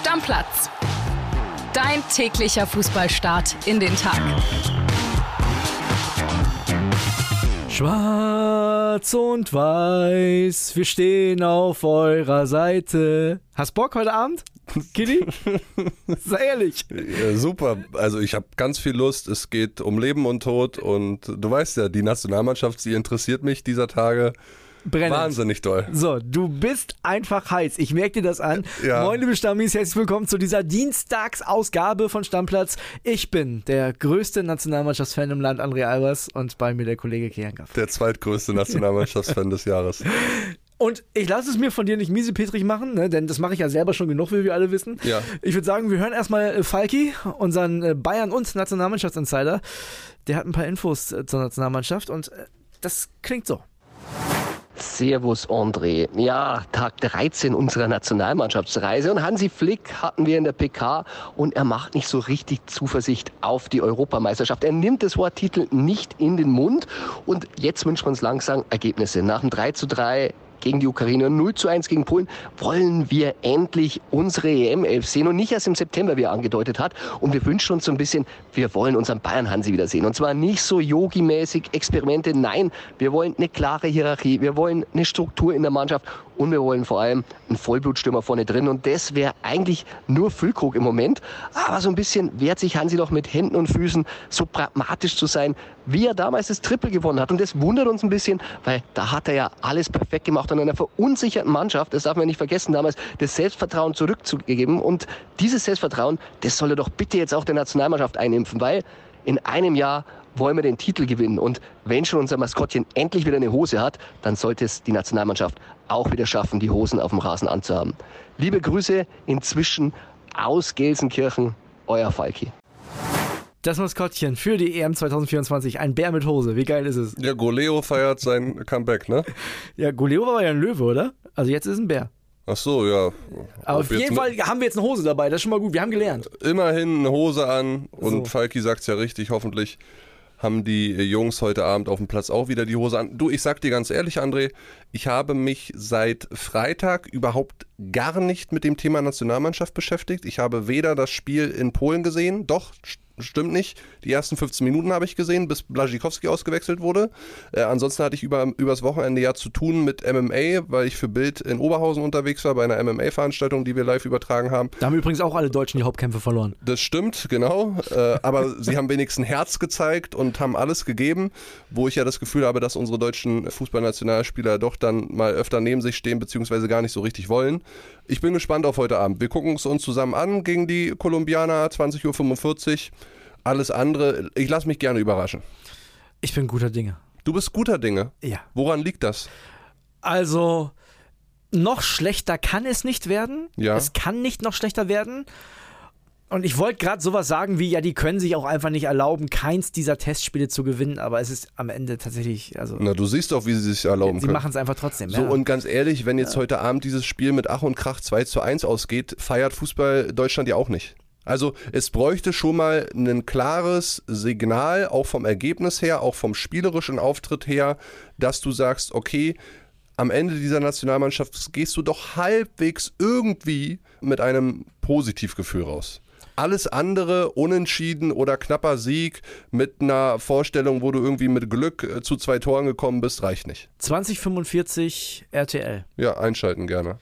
Stammplatz. Dein täglicher Fußballstart in den Tag. Schwarz und weiß, wir stehen auf eurer Seite. Hast Bock heute Abend? Kitty? Sei ehrlich. Ja, super. Also ich habe ganz viel Lust. Es geht um Leben und Tod und du weißt ja, die Nationalmannschaft, sie interessiert mich dieser Tage. Brennend. Wahnsinnig toll. So, du bist einfach heiß. Ich merke dir das an. Ja. Moin, liebe Stammis, herzlich willkommen zu dieser Dienstagsausgabe von Stammplatz. Ich bin der größte Nationalmannschaftsfan im Land, André Albers, und bei mir der Kollege Kian Gaff. Der zweitgrößte Nationalmannschaftsfan des Jahres. Und ich lasse es mir von dir nicht miesepetrig machen, ne, denn das mache ich ja selber schon genug, wie wir alle wissen. Ja. Ich würde sagen, wir hören erstmal äh, Falki, unseren äh, Bayern- und Nationalmannschaftsinsider. Der hat ein paar Infos äh, zur Nationalmannschaft und das klingt so. Servus André. Ja, Tag 13 unserer Nationalmannschaftsreise und Hansi Flick hatten wir in der PK und er macht nicht so richtig Zuversicht auf die Europameisterschaft. Er nimmt das Wort Titel nicht in den Mund und jetzt wünscht man uns langsam Ergebnisse. Nach dem 3 zu 3 gegen die Ukraine und 0 zu 1 gegen Polen, wollen wir endlich unsere EM-Elf sehen und nicht erst im September, wie er angedeutet hat. Und wir wünschen uns so ein bisschen, wir wollen unseren Bayern-Hansi wiedersehen. Und zwar nicht so Yogi-mäßig Experimente, nein, wir wollen eine klare Hierarchie, wir wollen eine Struktur in der Mannschaft und wir wollen vor allem einen Vollblutstürmer vorne drin. Und das wäre eigentlich nur Füllkrug im Moment. Aber so ein bisschen wehrt sich Hansi doch mit Händen und Füßen, so pragmatisch zu sein, wie er damals das Triple gewonnen hat. Und das wundert uns ein bisschen, weil da hat er ja alles perfekt gemacht an einer verunsicherten Mannschaft. Das darf man nicht vergessen, damals das Selbstvertrauen zurückzugeben. Und dieses Selbstvertrauen, das soll er doch bitte jetzt auch der Nationalmannschaft einimpfen, weil in einem Jahr wollen wir den Titel gewinnen. Und wenn schon unser Maskottchen endlich wieder eine Hose hat, dann sollte es die Nationalmannschaft auch wieder schaffen, die Hosen auf dem Rasen anzuhaben. Liebe Grüße inzwischen aus Gelsenkirchen, euer Falki. Das Maskottchen für die EM 2024, ein Bär mit Hose. Wie geil ist es? Ja, Goleo feiert sein Comeback, ne? Ja, Goleo war ja ein Löwe, oder? Also jetzt ist ein Bär. Ach so, ja. Aber auf jeden Fall haben wir jetzt eine Hose dabei. Das ist schon mal gut. Wir haben gelernt. Immerhin eine Hose an und So. Falki sagt's ja richtig, hoffentlich haben die Jungs heute Abend auf dem Platz auch wieder die Hose an. Du, ich sag dir ganz ehrlich, André, ich habe mich seit Freitag überhaupt gar nicht mit dem Thema Nationalmannschaft beschäftigt. Ich habe weder das Spiel in Polen gesehen, doch, stimmt nicht. Die ersten 15 Minuten habe ich gesehen, bis Blazikowski ausgewechselt wurde. Äh, ansonsten hatte ich über, übers Wochenende ja zu tun mit MMA, weil ich für Bild in Oberhausen unterwegs war, bei einer MMA-Veranstaltung, die wir live übertragen haben. Da haben übrigens auch alle Deutschen die Hauptkämpfe verloren. Das stimmt, genau. Äh, aber sie haben wenigstens Herz gezeigt und haben alles gegeben, wo ich ja das Gefühl habe, dass unsere deutschen Fußballnationalspieler doch dann mal öfter neben sich stehen, beziehungsweise gar nicht so richtig wollen. Ich bin gespannt auf heute Abend. Wir gucken es uns zusammen an gegen die Kolumbianer, 20.45 Uhr. Alles andere, ich lasse mich gerne überraschen. Ich bin guter Dinge. Du bist guter Dinge. Ja. Woran liegt das? Also, noch schlechter kann es nicht werden. Ja. Es kann nicht noch schlechter werden. Und ich wollte gerade sowas sagen wie, ja, die können sich auch einfach nicht erlauben, keins dieser Testspiele zu gewinnen, aber es ist am Ende tatsächlich, also Na, du siehst doch, wie sie sich erlauben sie können. machen es einfach trotzdem. So, ja. und ganz ehrlich, wenn jetzt heute Abend dieses Spiel mit Ach und Krach 2 zu 1 ausgeht, feiert Fußball Deutschland ja auch nicht. Also es bräuchte schon mal ein klares Signal, auch vom Ergebnis her, auch vom spielerischen Auftritt her, dass du sagst, okay, am Ende dieser Nationalmannschaft gehst du doch halbwegs irgendwie mit einem Positivgefühl raus. Alles andere, unentschieden oder knapper Sieg mit einer Vorstellung, wo du irgendwie mit Glück äh, zu zwei Toren gekommen bist, reicht nicht. 2045 RTL. Ja, einschalten gerne.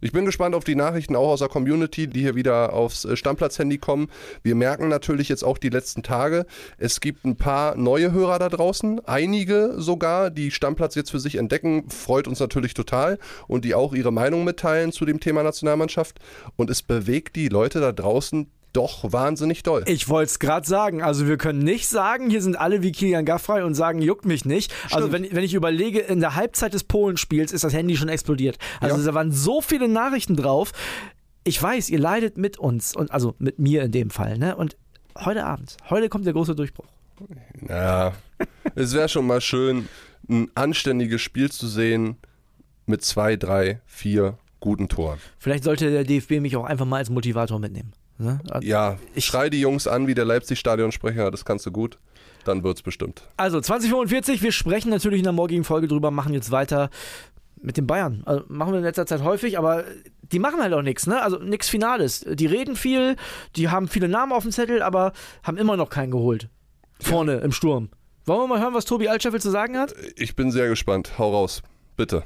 Ich bin gespannt auf die Nachrichten auch aus der Community, die hier wieder aufs äh, Stammplatz-Handy kommen. Wir merken natürlich jetzt auch die letzten Tage, es gibt ein paar neue Hörer da draußen, einige sogar, die Stammplatz jetzt für sich entdecken, freut uns natürlich total und die auch ihre Meinung mitteilen zu dem Thema Nationalmannschaft. Und es bewegt die Leute da draußen doch wahnsinnig doll. Ich wollte es gerade sagen. Also wir können nicht sagen, hier sind alle wie Kilian Gaffrey und sagen, juckt mich nicht. Also wenn, wenn ich überlege, in der Halbzeit des Polenspiels ist das Handy schon explodiert. Also Ja. da waren so viele Nachrichten drauf. Ich weiß, ihr leidet mit uns und also mit mir in dem Fall. Ne? Und heute Abend, heute kommt der große Durchbruch. Ja, es wäre schon mal schön, ein anständiges Spiel zu sehen mit zwei, drei, vier guten Toren. Vielleicht sollte der DFB mich auch einfach mal als Motivator mitnehmen. Ne? Ja, Ich- schrei die Jungs an wie der Leipzig-Stadionsprecher, das kannst du gut. Dann wird's bestimmt. Also 2045, wir sprechen natürlich in der morgigen Folge drüber, machen jetzt weiter mit den Bayern. Also machen wir in letzter Zeit häufig, aber die machen halt auch nichts, ne? Also nichts Finales. Die reden viel, die haben viele Namen auf dem Zettel, aber haben immer noch keinen geholt. Vorne im Sturm. Wollen wir mal hören, was Tobi Altscheffel zu sagen hat? Ich bin sehr gespannt. Hau raus. Bitte.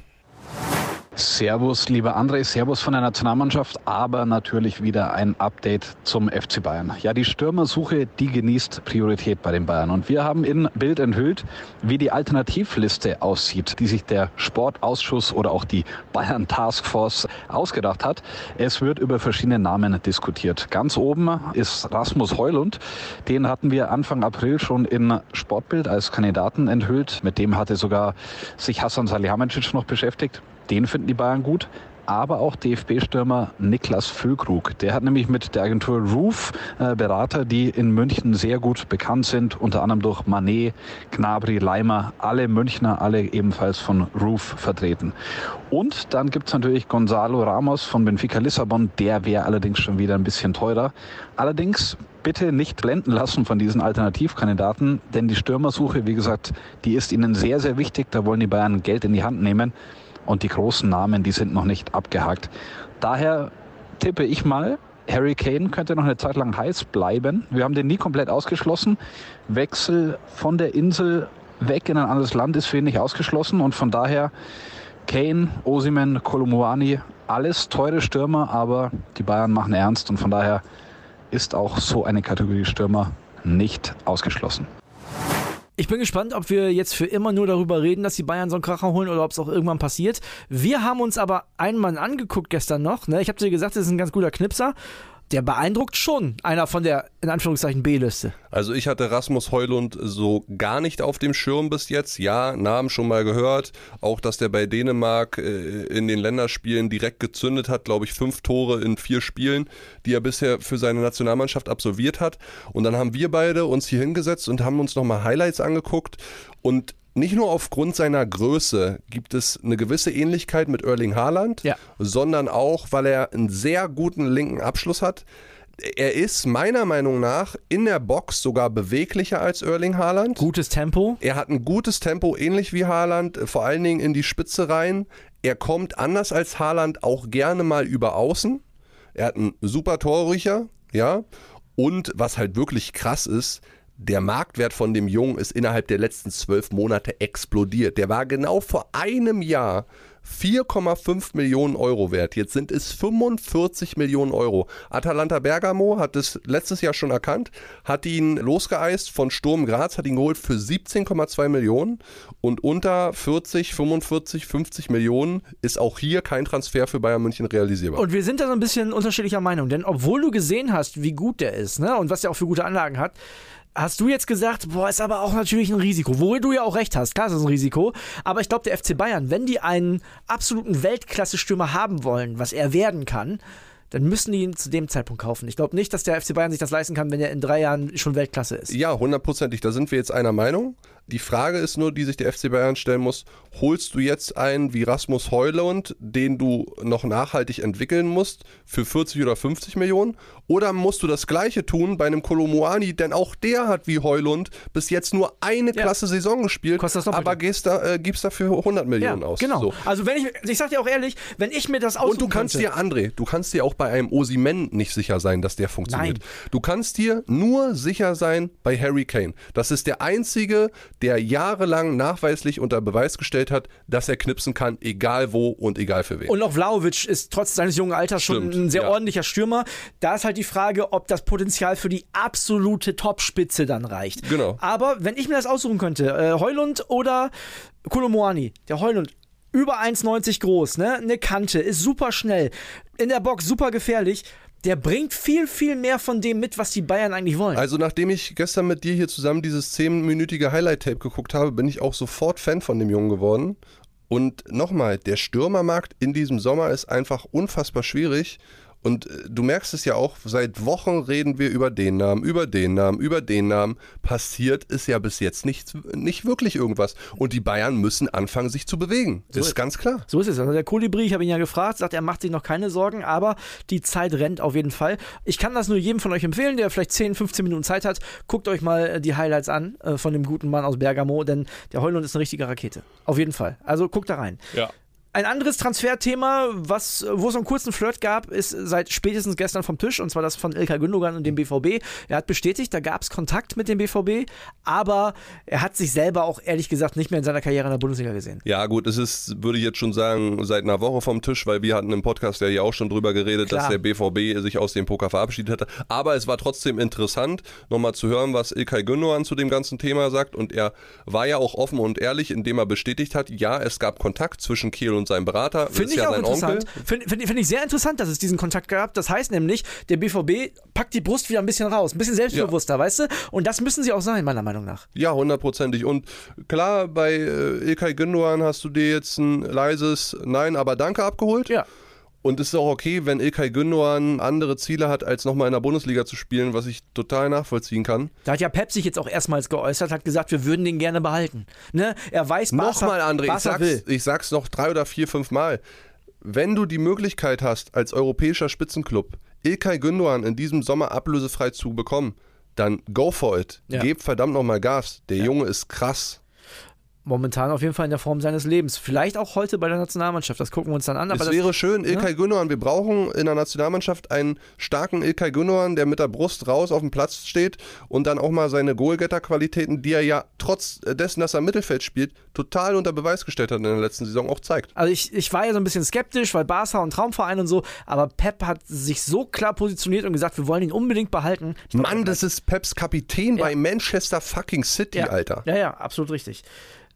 Servus, lieber André, Servus von der Nationalmannschaft, aber natürlich wieder ein Update zum FC Bayern. Ja, die Stürmersuche, die genießt Priorität bei den Bayern. Und wir haben in Bild enthüllt, wie die Alternativliste aussieht, die sich der Sportausschuss oder auch die Bayern Taskforce ausgedacht hat. Es wird über verschiedene Namen diskutiert. Ganz oben ist Rasmus Heulund. Den hatten wir Anfang April schon in Sportbild als Kandidaten enthüllt. Mit dem hatte sogar sich Hassan Salihamidzic noch beschäftigt. Den finden die Bayern gut. Aber auch DFB-Stürmer Niklas Füllkrug. Der hat nämlich mit der Agentur Roof äh, Berater, die in München sehr gut bekannt sind, unter anderem durch Manet, Gnabry, Leimer, alle Münchner, alle ebenfalls von Roof vertreten. Und dann gibt's natürlich Gonzalo Ramos von Benfica Lissabon. Der wäre allerdings schon wieder ein bisschen teurer. Allerdings bitte nicht blenden lassen von diesen Alternativkandidaten, denn die Stürmersuche, wie gesagt, die ist ihnen sehr, sehr wichtig. Da wollen die Bayern Geld in die Hand nehmen und die großen Namen, die sind noch nicht abgehakt. Daher tippe ich mal, Harry Kane könnte noch eine Zeit lang heiß bleiben. Wir haben den nie komplett ausgeschlossen. Wechsel von der Insel weg in ein anderes Land ist für ihn nicht ausgeschlossen und von daher Kane, Osimen, Kolumuani, alles teure Stürmer, aber die Bayern machen ernst und von daher ist auch so eine Kategorie Stürmer nicht ausgeschlossen. Ich bin gespannt, ob wir jetzt für immer nur darüber reden, dass die Bayern so einen Kracher holen oder ob es auch irgendwann passiert. Wir haben uns aber einen Mann angeguckt gestern noch. Ne? Ich habe dir gesagt, das ist ein ganz guter Knipser der beeindruckt schon. Einer von der, in Anführungszeichen, B-Liste. Also ich hatte Rasmus Heulund so gar nicht auf dem Schirm bis jetzt. Ja, Namen schon mal gehört. Auch, dass der bei Dänemark äh, in den Länderspielen direkt gezündet hat, glaube ich, fünf Tore in vier Spielen, die er bisher für seine Nationalmannschaft absolviert hat. Und dann haben wir beide uns hier hingesetzt und haben uns nochmal Highlights angeguckt. Und nicht nur aufgrund seiner Größe gibt es eine gewisse Ähnlichkeit mit Erling Haaland, ja. sondern auch, weil er einen sehr guten linken Abschluss hat. Er ist meiner Meinung nach in der Box sogar beweglicher als Erling Haaland. Gutes Tempo. Er hat ein gutes Tempo, ähnlich wie Haaland, vor allen Dingen in die Spitze rein. Er kommt anders als Haaland auch gerne mal über Außen. Er hat einen super Torrücher, ja. Und was halt wirklich krass ist, der Marktwert von dem Jungen ist innerhalb der letzten zwölf Monate explodiert. Der war genau vor einem Jahr 4,5 Millionen Euro wert. Jetzt sind es 45 Millionen Euro. Atalanta Bergamo hat es letztes Jahr schon erkannt, hat ihn losgeeist von Sturm Graz, hat ihn geholt für 17,2 Millionen und unter 40, 45, 50 Millionen ist auch hier kein Transfer für Bayern München realisierbar. Und wir sind da so ein bisschen unterschiedlicher Meinung, denn obwohl du gesehen hast, wie gut der ist ne, und was er auch für gute Anlagen hat, hast du jetzt gesagt, boah, ist aber auch natürlich ein Risiko. Wo du ja auch recht hast, klar ist es ein Risiko. Aber ich glaube, der FC Bayern, wenn die einen absoluten Weltklasse-Stürmer haben wollen, was er werden kann, dann müssen die ihn zu dem Zeitpunkt kaufen. Ich glaube nicht, dass der FC Bayern sich das leisten kann, wenn er in drei Jahren schon Weltklasse ist. Ja, hundertprozentig. Da sind wir jetzt einer Meinung. Die Frage ist nur, die sich der FC Bayern stellen muss, holst du jetzt einen wie Rasmus Heulund, den du noch nachhaltig entwickeln musst, für 40 oder 50 Millionen? Oder musst du das gleiche tun bei einem Kolomoani, denn auch der hat wie Heulund bis jetzt nur eine ja. klasse Saison gespielt, aber gehst da, äh, gibst dafür 100 Millionen ja, aus. Genau. So. Also wenn ich, ich sag dir auch ehrlich, wenn ich mir das aussuchen Und du kannst könnte, dir, André, du kannst dir auch bei einem Osimen nicht sicher sein, dass der funktioniert. Nein. Du kannst dir nur sicher sein bei Harry Kane. Das ist der einzige, der jahrelang nachweislich unter Beweis gestellt hat, dass er knipsen kann, egal wo und egal für wen. Und auch Vlaovic ist trotz seines jungen Alters Stimmt, schon ein sehr ja. ordentlicher Stürmer. Da ist halt die Frage, ob das Potenzial für die absolute Topspitze dann reicht. Genau. Aber wenn ich mir das aussuchen könnte, äh, Heulund oder Kolomoani, der Heulund über 1,90 groß, ne? Eine Kante, ist super schnell, in der Box super gefährlich der bringt viel, viel mehr von dem mit, was die Bayern eigentlich wollen. Also nachdem ich gestern mit dir hier zusammen dieses 10-minütige Highlight-Tape geguckt habe, bin ich auch sofort Fan von dem Jungen geworden. Und nochmal, der Stürmermarkt in diesem Sommer ist einfach unfassbar schwierig. Und äh, du merkst es ja auch, seit Wochen reden wir über den Namen, über den Namen, über den Namen. Passiert ist ja bis jetzt nicht, nicht wirklich irgendwas. Und die Bayern müssen anfangen, sich zu bewegen. So ist, ist ganz klar. So ist es. Also der Kolibri, ich habe ihn ja gefragt, sagt, er macht sich noch keine Sorgen, aber die Zeit rennt auf jeden Fall. Ich kann das nur jedem von euch empfehlen, der vielleicht 10, 15 Minuten Zeit hat. Guckt euch mal äh, die Highlights an äh, von dem guten Mann aus Bergamo, denn der Heulund ist eine richtige Rakete. Auf jeden Fall. Also guckt da rein. Ja. Ein anderes Transferthema, was, wo es einen kurzen Flirt gab, ist seit spätestens gestern vom Tisch, und zwar das von Ilkay Gündogan und dem BVB. Er hat bestätigt, da gab es Kontakt mit dem BVB, aber er hat sich selber auch ehrlich gesagt nicht mehr in seiner Karriere in der Bundesliga gesehen. Ja, gut, es ist, würde ich jetzt schon sagen, seit einer Woche vom Tisch, weil wir hatten im Podcast ja hier auch schon drüber geredet, Klar. dass der BVB sich aus dem Poker verabschiedet hatte. Aber es war trotzdem interessant, nochmal zu hören, was Ilkay Gündogan zu dem ganzen Thema sagt. Und er war ja auch offen und ehrlich, indem er bestätigt hat, ja, es gab Kontakt zwischen Kiel und seinem Berater. Das Finde ich ja auch sein interessant. Finde find, find ich sehr interessant, dass es diesen Kontakt gab. Das heißt nämlich, der BVB packt die Brust wieder ein bisschen raus, ein bisschen selbstbewusster, weißt du? Und das müssen sie auch sein, meiner Meinung nach. Ja, hundertprozentig. Und klar, bei äh, Ilkay Gündogan hast du dir jetzt ein leises Nein, aber Danke abgeholt. Ja. Und es ist auch okay, wenn Ilkay Gündogan andere Ziele hat, als nochmal in der Bundesliga zu spielen, was ich total nachvollziehen kann. Da hat ja Pep sich jetzt auch erstmals geäußert, hat gesagt, wir würden den gerne behalten. Ne? Er weiß, Barca, Nochmal, André, ich sag's, will. ich sag's noch drei oder vier, fünf Mal. Wenn du die Möglichkeit hast, als europäischer Spitzenclub Ilkay Gündogan in diesem Sommer ablösefrei zu bekommen, dann go for it. Ja. Geb verdammt nochmal Gas. Der Junge ist krass. Momentan auf jeden Fall in der Form seines Lebens. Vielleicht auch heute bei der Nationalmannschaft, das gucken wir uns dann an. Es das, wäre schön, Ilkay Gündogan. Wir brauchen in der Nationalmannschaft einen starken Ilkay Gündogan, der mit der Brust raus auf dem Platz steht und dann auch mal seine Goalgetter-Qualitäten, die er ja trotz dessen, dass er im Mittelfeld spielt, total unter Beweis gestellt hat in der letzten Saison, auch zeigt. Also ich, ich war ja so ein bisschen skeptisch, weil Barca und Traumverein und so, aber Pep hat sich so klar positioniert und gesagt, wir wollen ihn unbedingt behalten. Mann, das ist Peps Kapitän Ja. bei Manchester fucking City, ja. Alter. Ja, ja, absolut richtig.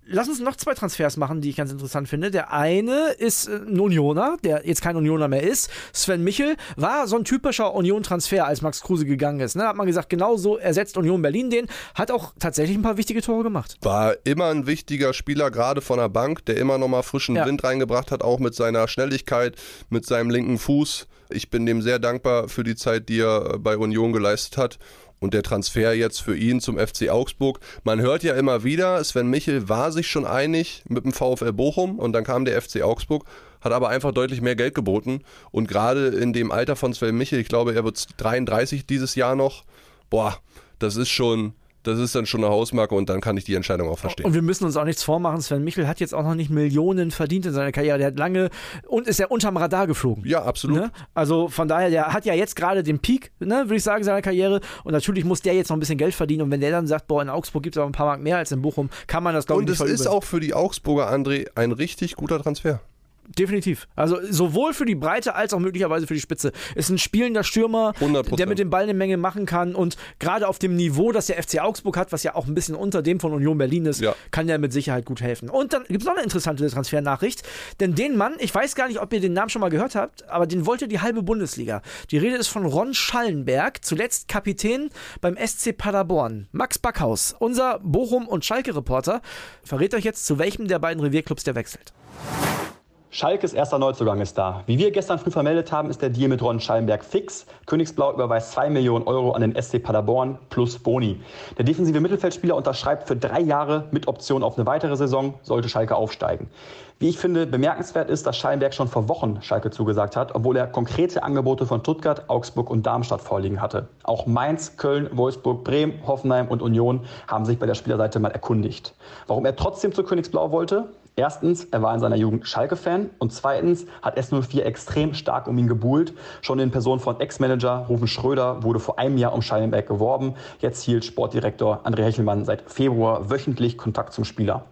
Lass uns noch zwei Transfers machen, die ich ganz interessant finde. Der eine ist äh, ein Unioner, der jetzt kein Unioner mehr ist. Sven Michel war so ein typischer Union-Transfer, als Max Kruse gegangen ist. Ne? Hat man gesagt, genau so ersetzt Union Berlin den. Hat auch tatsächlich ein paar wichtige Tore gemacht. War immer ein wichtiger Spieler, gerade von der Bank, der immer nochmal frischen Ja. Wind reingebracht hat, auch mit seiner Schnelligkeit, mit seinem linken Fuß. Ich bin dem sehr dankbar für die Zeit, die er äh, bei Union geleistet hat. Und der Transfer jetzt für ihn zum FC Augsburg. Man hört ja immer wieder, Sven Michel war sich schon einig mit dem VfL Bochum und dann kam der FC Augsburg, hat aber einfach deutlich mehr Geld geboten. Und gerade in dem Alter von Sven Michel, ich glaube, er wird 33 dieses Jahr noch, boah, das ist schon, das ist dann schon eine Hausmarke und dann kann ich die Entscheidung auch verstehen. Und wir müssen uns auch nichts vormachen. Sven Michel hat jetzt auch noch nicht Millionen verdient in seiner Karriere. Der hat lange und ist ja unterm Radar geflogen. Ja, absolut. Ne? Also von daher, der hat ja jetzt gerade den Peak, ne, würde ich sagen, seiner Karriere. Und natürlich muss der jetzt noch ein bisschen Geld verdienen. Und wenn der dann sagt, boah, in Augsburg gibt es auch ein paar Mark mehr als in Bochum, kann man das, glaube ich, Und nicht es ist auch für die Augsburger, André, ein richtig guter Transfer. Definitiv. Also sowohl für die Breite als auch möglicherweise für die Spitze. Ist ein spielender Stürmer, 100%. der mit dem Ball eine Menge machen kann. Und gerade auf dem Niveau, das der FC Augsburg hat, was ja auch ein bisschen unter dem von Union Berlin ist, Ja. kann der mit Sicherheit gut helfen. Und dann gibt es noch eine interessante Transfernachricht. Denn den Mann, ich weiß gar nicht, ob ihr den Namen schon mal gehört habt, aber den wollte die halbe Bundesliga. Die Rede ist von Ron Schallenberg, zuletzt Kapitän beim SC Paderborn. Max Backhaus, unser Bochum- und Schalke-Reporter, verrät euch jetzt, zu welchem der beiden Revierclubs der wechselt. Schalkes erster Neuzugang ist da. Wie wir gestern früh vermeldet haben, ist der Deal mit Ron Schallenberg fix. Königsblau überweist 2 Millionen Euro an den SC Paderborn plus Boni. Der defensive Mittelfeldspieler unterschreibt für drei Jahre mit Option auf eine weitere Saison, sollte Schalke aufsteigen. Wie ich finde, bemerkenswert ist, dass Schallenberg schon vor Wochen Schalke zugesagt hat, obwohl er konkrete Angebote von Stuttgart, Augsburg und Darmstadt vorliegen hatte. Auch Mainz, Köln, Wolfsburg, Bremen, Hoffenheim und Union haben sich bei der Spielerseite mal erkundigt. Warum er trotzdem zu Königsblau wollte? Erstens, er war in seiner Jugend Schalke-Fan und zweitens hat S04 extrem stark um ihn gebuhlt. Schon in Person von Ex-Manager Rufen Schröder wurde vor einem Jahr um Schallenberg geworben. Jetzt hielt Sportdirektor André Hechelmann seit Februar wöchentlich Kontakt zum Spieler.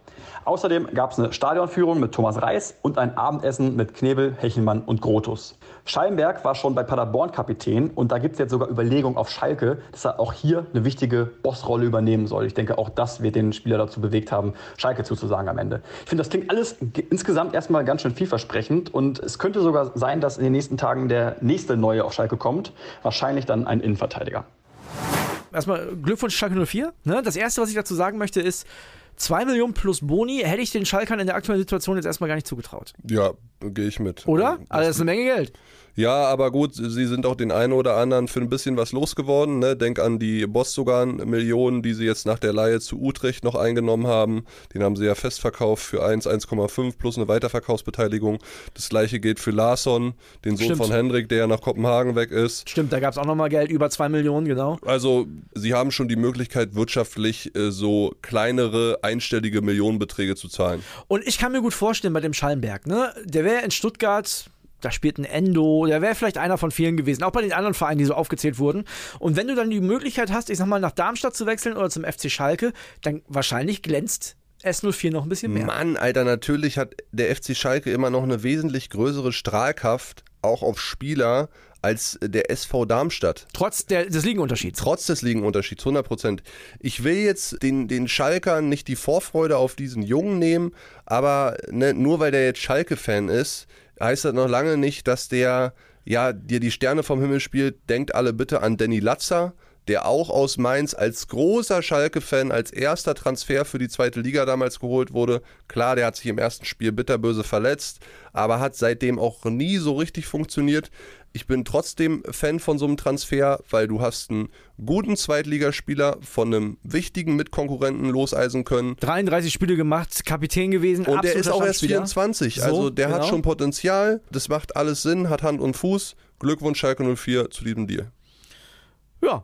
Außerdem gab es eine Stadionführung mit Thomas Reis und ein Abendessen mit Knebel, Hechelmann und Grotus. Schallenberg war schon bei Paderborn Kapitän und da gibt es jetzt sogar Überlegungen auf Schalke, dass er auch hier eine wichtige Bossrolle übernehmen soll. Ich denke, auch das wird den Spieler dazu bewegt haben, Schalke zuzusagen am Ende. Ich finde, das klingt alles ge- insgesamt erstmal ganz schön vielversprechend und es könnte sogar sein, dass in den nächsten Tagen der nächste Neue auf Schalke kommt. Wahrscheinlich dann ein Innenverteidiger. erstmal Glückwunsch Schalke 04. Ne? Das erste, was ich dazu sagen möchte, ist, 2 Millionen plus Boni hätte ich den Schalkern in der aktuellen Situation jetzt erstmal gar nicht zugetraut. Ja, gehe ich mit. Oder? Das- Also das ist eine Menge Geld. Ja, aber gut, sie sind auch den einen oder anderen für ein bisschen was losgeworden. Ne? Denk an die Bostogan-Millionen, die sie jetzt nach der Leihe zu Utrecht noch eingenommen haben. Den haben sie ja festverkauft für 1, 1,5 plus eine Weiterverkaufsbeteiligung. Das gleiche gilt für Larsson, den Sohn Stimmt. von Hendrik, der ja nach Kopenhagen weg ist. Stimmt, da gab es auch nochmal Geld, über 2 Millionen, genau. Also, sie haben schon die Möglichkeit, wirtschaftlich äh, so kleinere einstellige Millionenbeträge zu zahlen. Und ich kann mir gut vorstellen bei dem Schallenberg, ne? Der wäre in Stuttgart, da spielt ein Endo, der wäre vielleicht einer von vielen gewesen, auch bei den anderen Vereinen, die so aufgezählt wurden. Und wenn du dann die Möglichkeit hast, ich sag mal, nach Darmstadt zu wechseln oder zum FC Schalke, dann wahrscheinlich glänzt S04 noch ein bisschen mehr. Mann, Alter, natürlich hat der FC Schalke immer noch eine wesentlich größere Strahlkraft, auch auf Spieler, als der SV Darmstadt. Trotz der, des Ligenunterschieds. Trotz des Ligenunterschieds, 100 Prozent. Ich will jetzt den, den Schalkern nicht die Vorfreude auf diesen Jungen nehmen, aber ne, nur weil der jetzt Schalke-Fan ist, heißt das noch lange nicht, dass der ja dir die Sterne vom Himmel spielt. Denkt alle bitte an Danny Latzer der auch aus Mainz als großer Schalke-Fan, als erster Transfer für die zweite Liga damals geholt wurde. Klar, der hat sich im ersten Spiel bitterböse verletzt, aber hat seitdem auch nie so richtig funktioniert. Ich bin trotzdem Fan von so einem Transfer, weil du hast einen guten Zweitligaspieler von einem wichtigen Mitkonkurrenten loseisen können. 33 Spiele gemacht, Kapitän gewesen. Und der ist auch erst 24. So, also der genau. hat schon Potenzial. Das macht alles Sinn, hat Hand und Fuß. Glückwunsch Schalke 04 zu diesem Deal. Ja,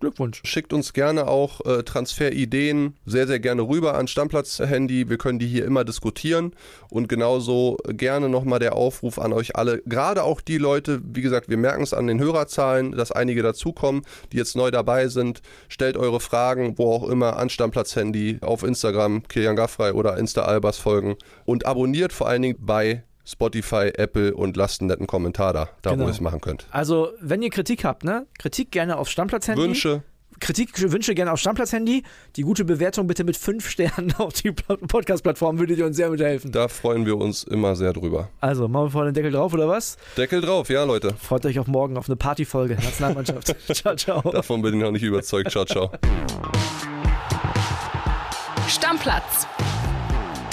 Glückwunsch. Schickt uns gerne auch äh, Transferideen sehr, sehr gerne rüber an Stammplatz-Handy. Wir können die hier immer diskutieren. Und genauso gerne nochmal der Aufruf an euch alle. Gerade auch die Leute, wie gesagt, wir merken es an den Hörerzahlen, dass einige dazukommen, die jetzt neu dabei sind. Stellt eure Fragen, wo auch immer, an Stammplatz-Handy, auf Instagram, Kilian Gaffrey oder Insta-Albers folgen. Und abonniert vor allen Dingen bei Spotify, Apple und lasst einen netten Kommentar da, da genau. wo ihr es machen könnt. Also, wenn ihr Kritik habt, ne? Kritik gerne auf Stammplatz-Handy. Wünsche. Kritik, Wünsche gerne auf Stammplatz-Handy. Die gute Bewertung bitte mit fünf Sternen auf die Podcast-Plattform würdet ihr uns sehr mithelfen. Da freuen wir uns immer sehr drüber. Also, machen wir vorne den Deckel drauf, oder was? Deckel drauf, ja, Leute. Freut euch auf morgen auf eine Partyfolge Nationalmannschaft. ciao, ciao. Davon bin ich noch nicht überzeugt. Ciao, ciao. Stammplatz